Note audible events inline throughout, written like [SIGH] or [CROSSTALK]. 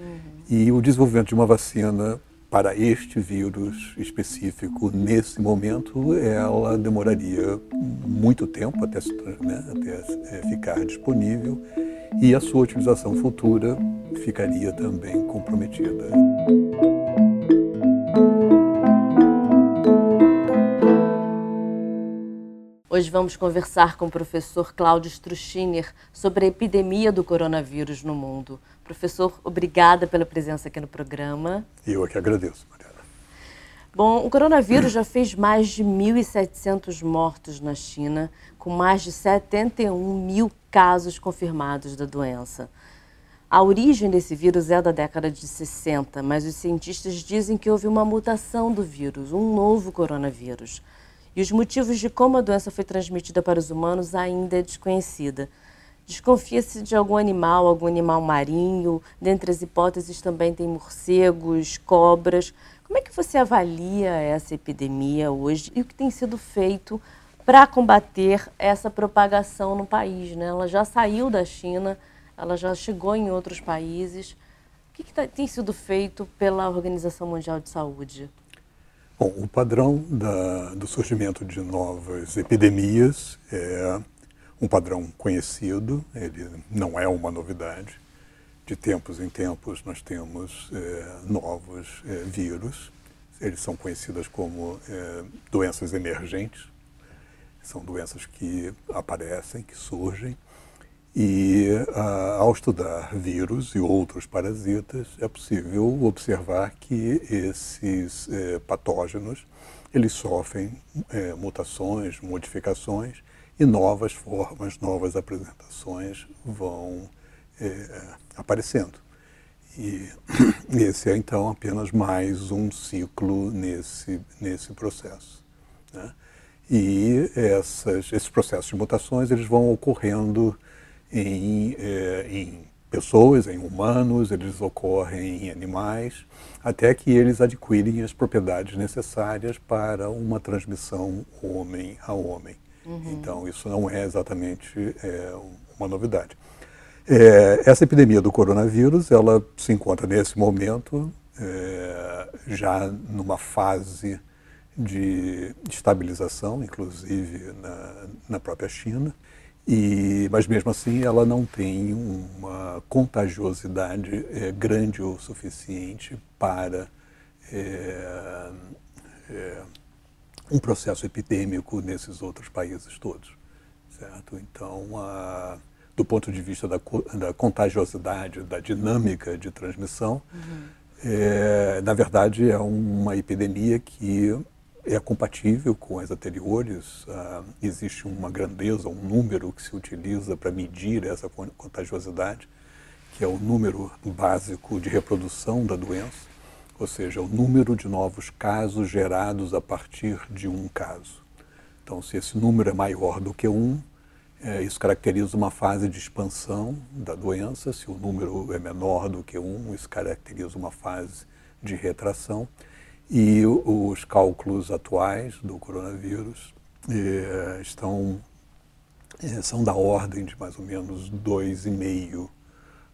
Uhum. E o desenvolvimento de uma vacina para este vírus específico, nesse momento, ela demoraria muito tempo até, né, até é, ficar disponível e a sua utilização futura ficaria também comprometida. Hoje vamos conversar com o professor Cláudio Struchiner sobre a epidemia do coronavírus no mundo. Professor, obrigada pela presença aqui no programa. Eu é que agradeço, Mariana. Bom, o coronavírus já fez mais de 1.700 mortos na China, com mais de 71 mil casos confirmados da doença. A origem desse vírus é da década de 60, mas os cientistas dizem que houve uma mutação do vírus, um novo coronavírus e os motivos de como a doença foi transmitida para os humanos ainda é desconhecida. Desconfia-se de algum animal, algum animal marinho. Dentre as hipóteses também tem morcegos, cobras. Como é que você avalia essa epidemia hoje e o que tem sido feito para combater essa propagação no país? Né? Ela já saiu da China, ela já chegou em outros países. O que, que tá, tem sido feito pela Organização Mundial de Saúde? Bom, o padrão da, do surgimento de novas epidemias é um padrão conhecido, ele não é uma novidade. De tempos em tempos nós temos é, novos é, vírus, eles são conhecidos como é, doenças emergentes, são doenças que aparecem, que surgem e ah, ao estudar vírus e outros parasitas, é possível observar que esses eh, patógenos eles sofrem eh, mutações, modificações e novas formas, novas apresentações vão eh, aparecendo. E [COUGHS] esse é então apenas mais um ciclo nesse, nesse processo. Né? E essas, esses processos de mutações eles vão ocorrendo em, é, em pessoas, em humanos, eles ocorrem em animais, até que eles adquirem as propriedades necessárias para uma transmissão homem a homem. Uhum. Então, isso não é exatamente é, uma novidade. É, essa epidemia do coronavírus, ela se encontra nesse momento é, já numa fase de estabilização, inclusive na, na própria China. E, mas mesmo assim ela não tem uma contagiosidade é, grande o suficiente para é, é, um processo epidêmico nesses outros países todos, certo? Então, a, do ponto de vista da, da, contagiosidade, da dinâmica de transmissão, uhum. Na verdade é uma epidemia que é compatível com as anteriores. Uh, existe uma grandeza, um número que se utiliza para medir essa contagiosidade, que é o número básico de reprodução da doença, ou seja, o número de novos casos gerados a partir de um caso. Então, se esse número é maior do que um, é, isso caracteriza uma fase de expansão da doença. Se o número é menor do que um, isso caracteriza uma fase de retração. E os cálculos atuais do coronavírus eh, estão eh, são da ordem de mais ou menos 2,5 uh,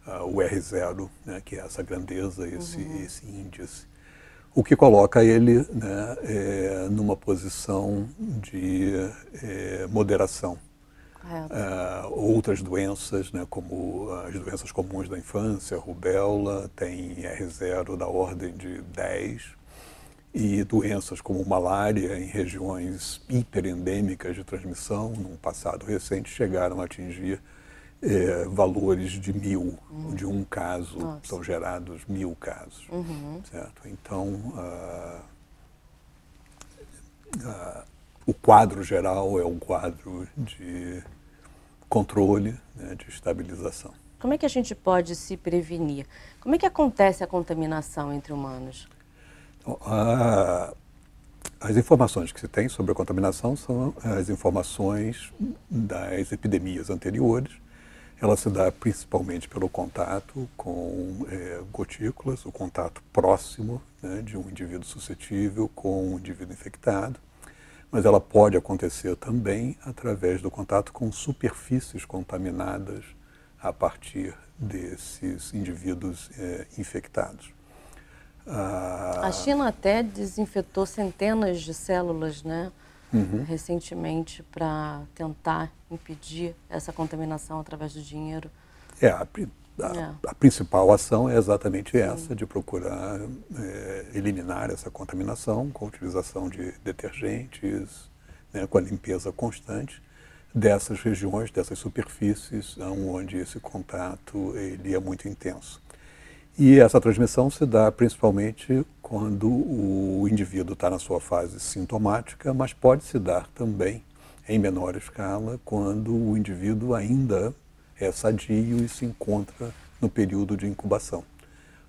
ah, o R0, né, que é essa grandeza, esse, uhum. esse índice. O que coloca ele né, é, numa posição de é, moderação. Uh, outras doenças, né, como as doenças comuns da infância, rubéola, tem R0 da ordem de 10, e doenças como malária em regiões hiperendêmicas de transmissão, num passado recente, chegaram a atingir é, valores de mil, uhum. de um caso, Nossa. são gerados mil casos, uhum. certo? Então, uh, uh, o quadro geral é um quadro de controle, né, de estabilização. Como é que a gente pode se prevenir? Como é que acontece a contaminação entre humanos? As informações que se tem sobre a contaminação são as informações das epidemias anteriores. Ela se dá principalmente pelo contato com é, gotículas, o contato próximo né, de um indivíduo suscetível com um indivíduo infectado, mas ela pode acontecer também através do contato com superfícies contaminadas a partir desses indivíduos é, infectados. Ah, a China até desinfetou centenas de células, né? Uhum. Recentemente, para tentar impedir essa contaminação através do dinheiro. É, a, a, é. a principal ação é exatamente essa, de procurar é, eliminar essa contaminação com a utilização de detergentes, né, com a limpeza constante dessas regiões, dessas superfícies onde esse contato ele é muito intenso. E essa transmissão se dá principalmente quando o indivíduo está na sua fase sintomática, mas pode se dar também em menor escala quando o indivíduo ainda é sadio e se encontra no período de incubação,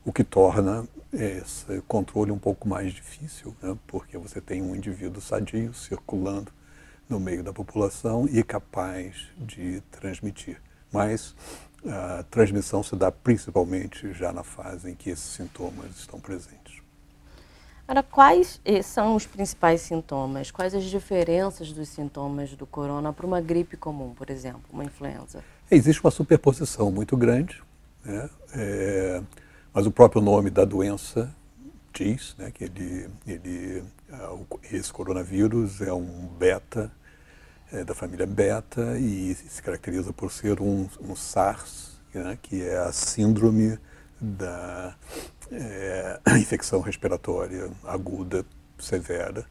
o que torna esse controle um pouco mais difícil, né? porque você tem um indivíduo sadio circulando no meio da população e capaz de transmitir. Mas a transmissão se dá principalmente já na fase em que esses sintomas estão presentes. Agora, quais eh, são os principais sintomas? Quais as diferenças dos sintomas do corona para uma gripe comum, por exemplo, uma influenza? Existe uma superposição muito grande, né? É, mas o próprio nome da doença diz né, que ele, ele, ah, esse coronavírus é um beta é, da família beta e se caracteriza por ser um, um SARS, né, que é a síndrome da é, [COUGHS] infecção respiratória aguda severa.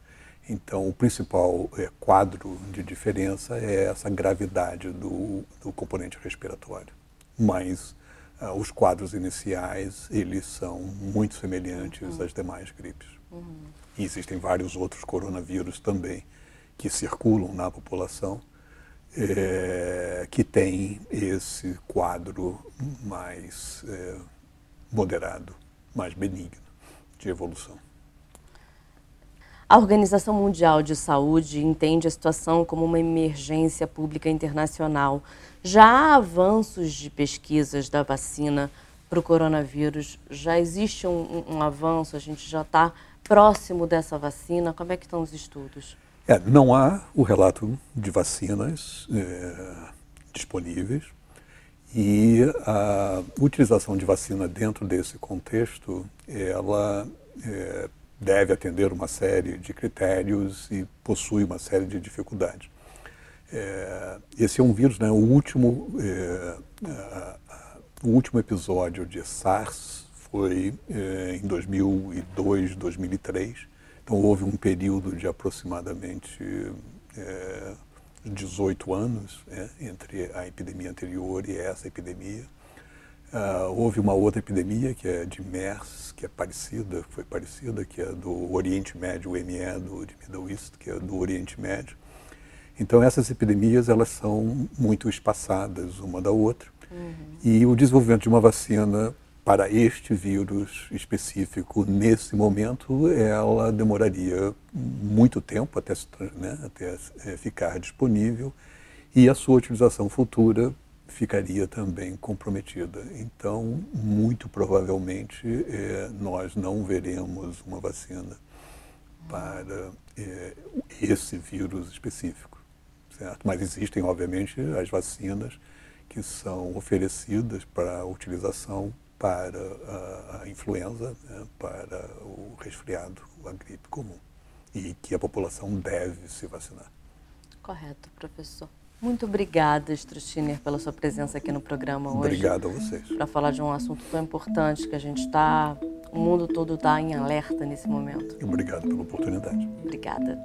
Então, o principal é, quadro de diferença é essa gravidade do, do componente respiratório. Mas uh, os quadros iniciais, eles são muito semelhantes uhum. às demais gripes. Uhum. E existem vários outros coronavírus também que circulam na população é, que tem esse quadro mais é, moderado, mais benigno de evolução. A Organização Mundial de Saúde entende a situação como uma emergência pública internacional. Já há avanços de pesquisas da vacina para o coronavírus? Já existe um, um, avanço? A gente já está próximo dessa vacina? Como é que estão os estudos? É, não há o relato de vacinas é, disponíveis e a utilização de vacina dentro desse contexto, ela é, deve atender uma série de critérios e possui uma série de dificuldades. É, esse é um vírus, né, o último, é, a, a, o último episódio de SARS foi é, em 2002, 2003 então houve um período de aproximadamente é, 18 anos é, entre a epidemia anterior e essa epidemia. Uh, houve uma outra epidemia que é de MERS, que é parecida, foi parecida, que é do Oriente Médio, o ME do de Middle East, que é do Oriente Médio. Então essas epidemias elas são muito espaçadas uma da outra. Uhum. E o desenvolvimento de uma vacina para este vírus específico, nesse momento, ela demoraria muito tempo até, né, até é, ficar disponível e a sua utilização futura ficaria também comprometida. Então, muito provavelmente, é, nós não veremos uma vacina para é, esse vírus específico, certo? Mas existem, obviamente, as vacinas que são oferecidas para utilização para a, influenza, né, para o resfriado, a gripe comum, e que a população deve se vacinar. Correto, professor. Muito obrigada, Strutiner, pela sua presença aqui no programa hoje. Obrigado a vocês. Para falar de um assunto tão importante que a gente está, o mundo todo está em alerta nesse momento. Obrigado pela oportunidade. Obrigada.